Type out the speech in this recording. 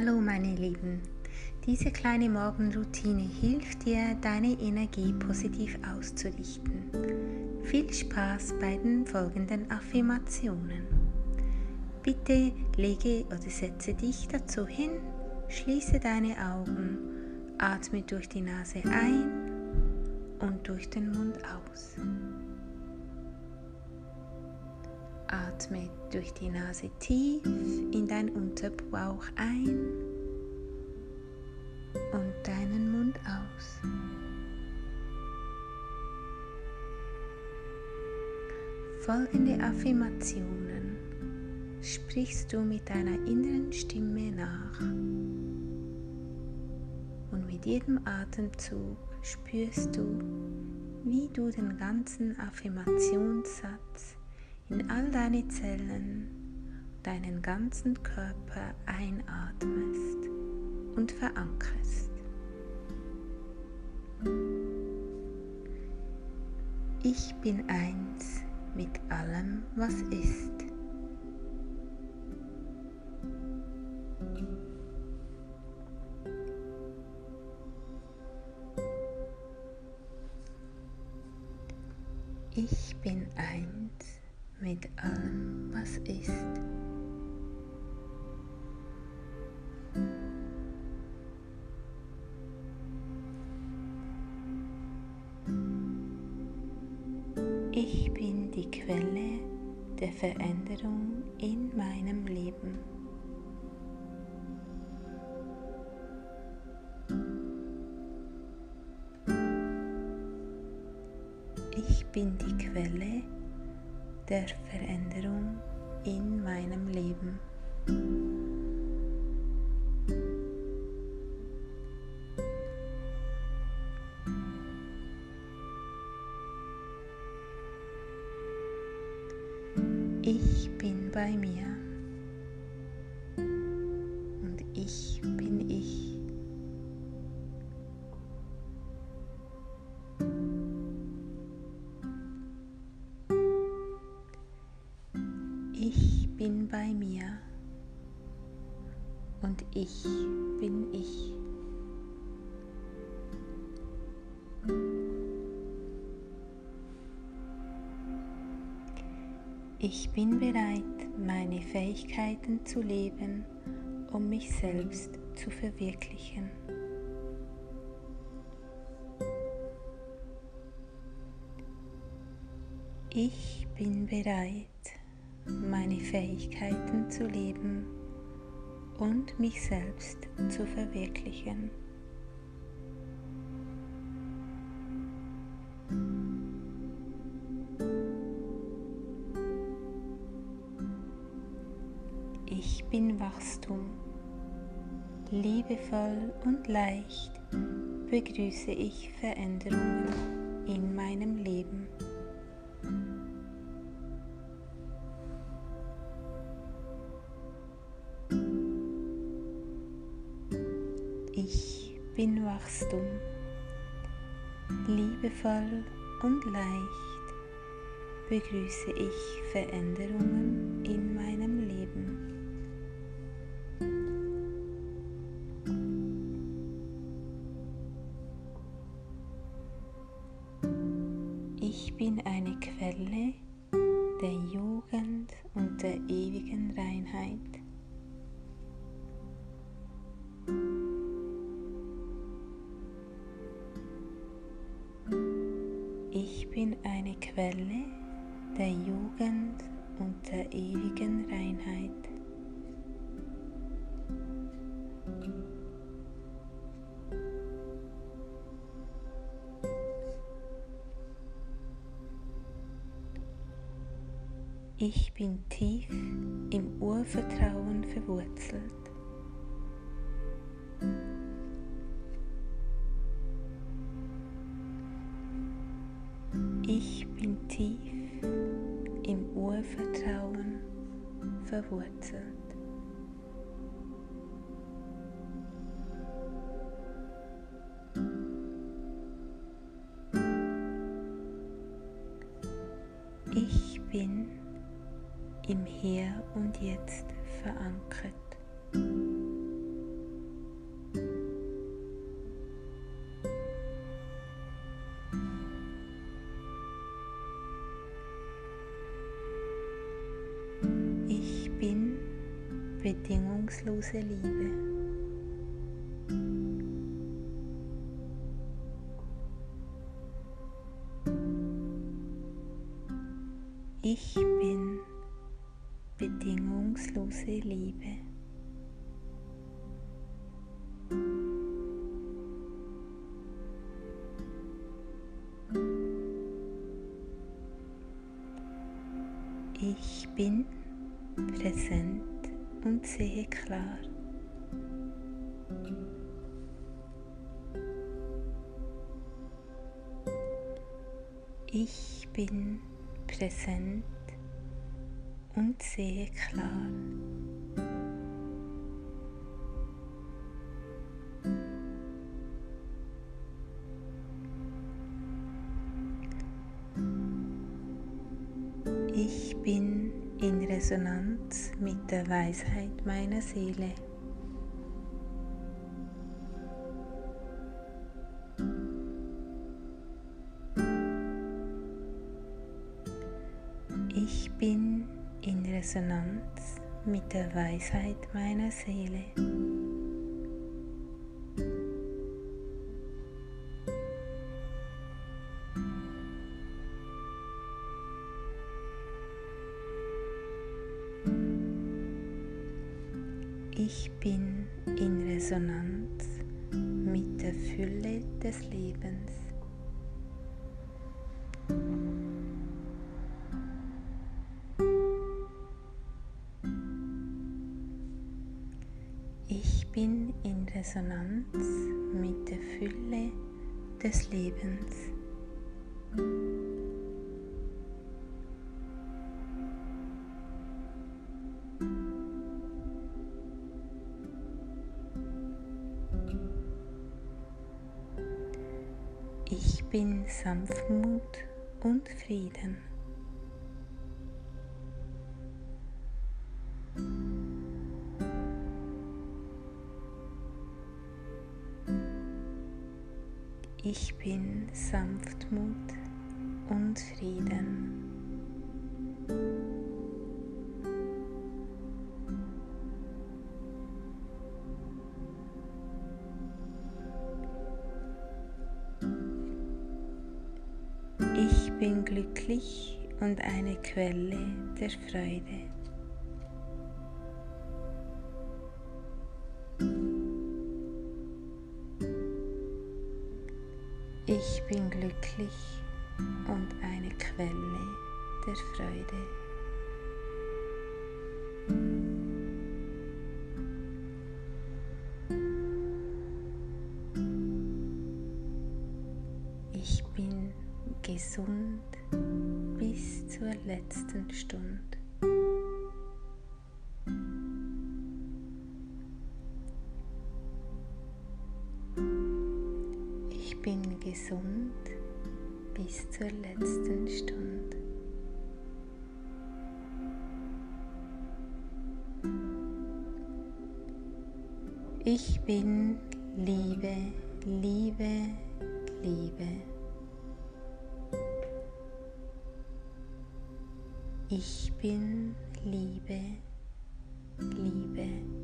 Hallo meine Lieben, diese kleine Morgenroutine hilft dir, deine Energie positiv auszurichten. Viel Spaß bei den folgenden Affirmationen. Bitte lege oder setze dich dazu hin, schließe deine Augen, atme durch die Nase ein und durch den Mund aus. Atme durch die Nase tief in dein Unterbauch ein und deinen Mund aus. Folgende Affirmationen sprichst du mit deiner inneren Stimme nach. Und mit jedem Atemzug spürst du, wie du den ganzen Affirmationssatz in all deine Zellen, deinen ganzen Körper einatmest und verankerst. Ich bin eins mit allem, was ist. Ich bin eins mit allem, was ist. Ich bin die Quelle der Veränderung in meinem Leben. Ich bin die Quelle der Veränderung in meinem Leben. Ich bin bei mir bin bei mir und ich bin ich. Ich bin bereit, meine Fähigkeiten zu leben, um mich selbst zu verwirklichen. Ich bin bereit, meine Fähigkeiten zu leben und mich selbst zu verwirklichen. Ich bin Wachstum. Liebevoll und leicht begrüße ich Veränderungen in meinem Leben. Bin Wachstum. Liebevoll und leicht begrüße ich Veränderungen in meinem bin eine Quelle der Jugend und der ewigen Reinheit. Ich bin tief im Urvertrauen verwurzelt. Ich bin tief im Urvertrauen verwurzelt. Ich bin im Hier und Jetzt verankert. Bedingungslose Liebe. Ich bin bedingungslose Liebe. Ich bin präsent und sehe klar. Ich bin präsent und sehe klar. Ich bin in Resonanz mit der Weisheit meiner Seele. Ich bin in Resonanz mit der Weisheit meiner Seele. Ich bin in Resonanz mit der Fülle des Lebens. Ich bin in Resonanz mit der Fülle des Lebens. Bin Sanftmut und Frieden. Ich bin Sanftmut und Frieden. Bin glücklich und eine Quelle der Freude. Ich bin glücklich und eine Quelle der Freude. Ich bin gesund bis zur letzten Stunde. Ich bin gesund bis zur letzten Stunde. Ich bin Liebe, Liebe, Liebe. Ich bin Liebe, Liebe.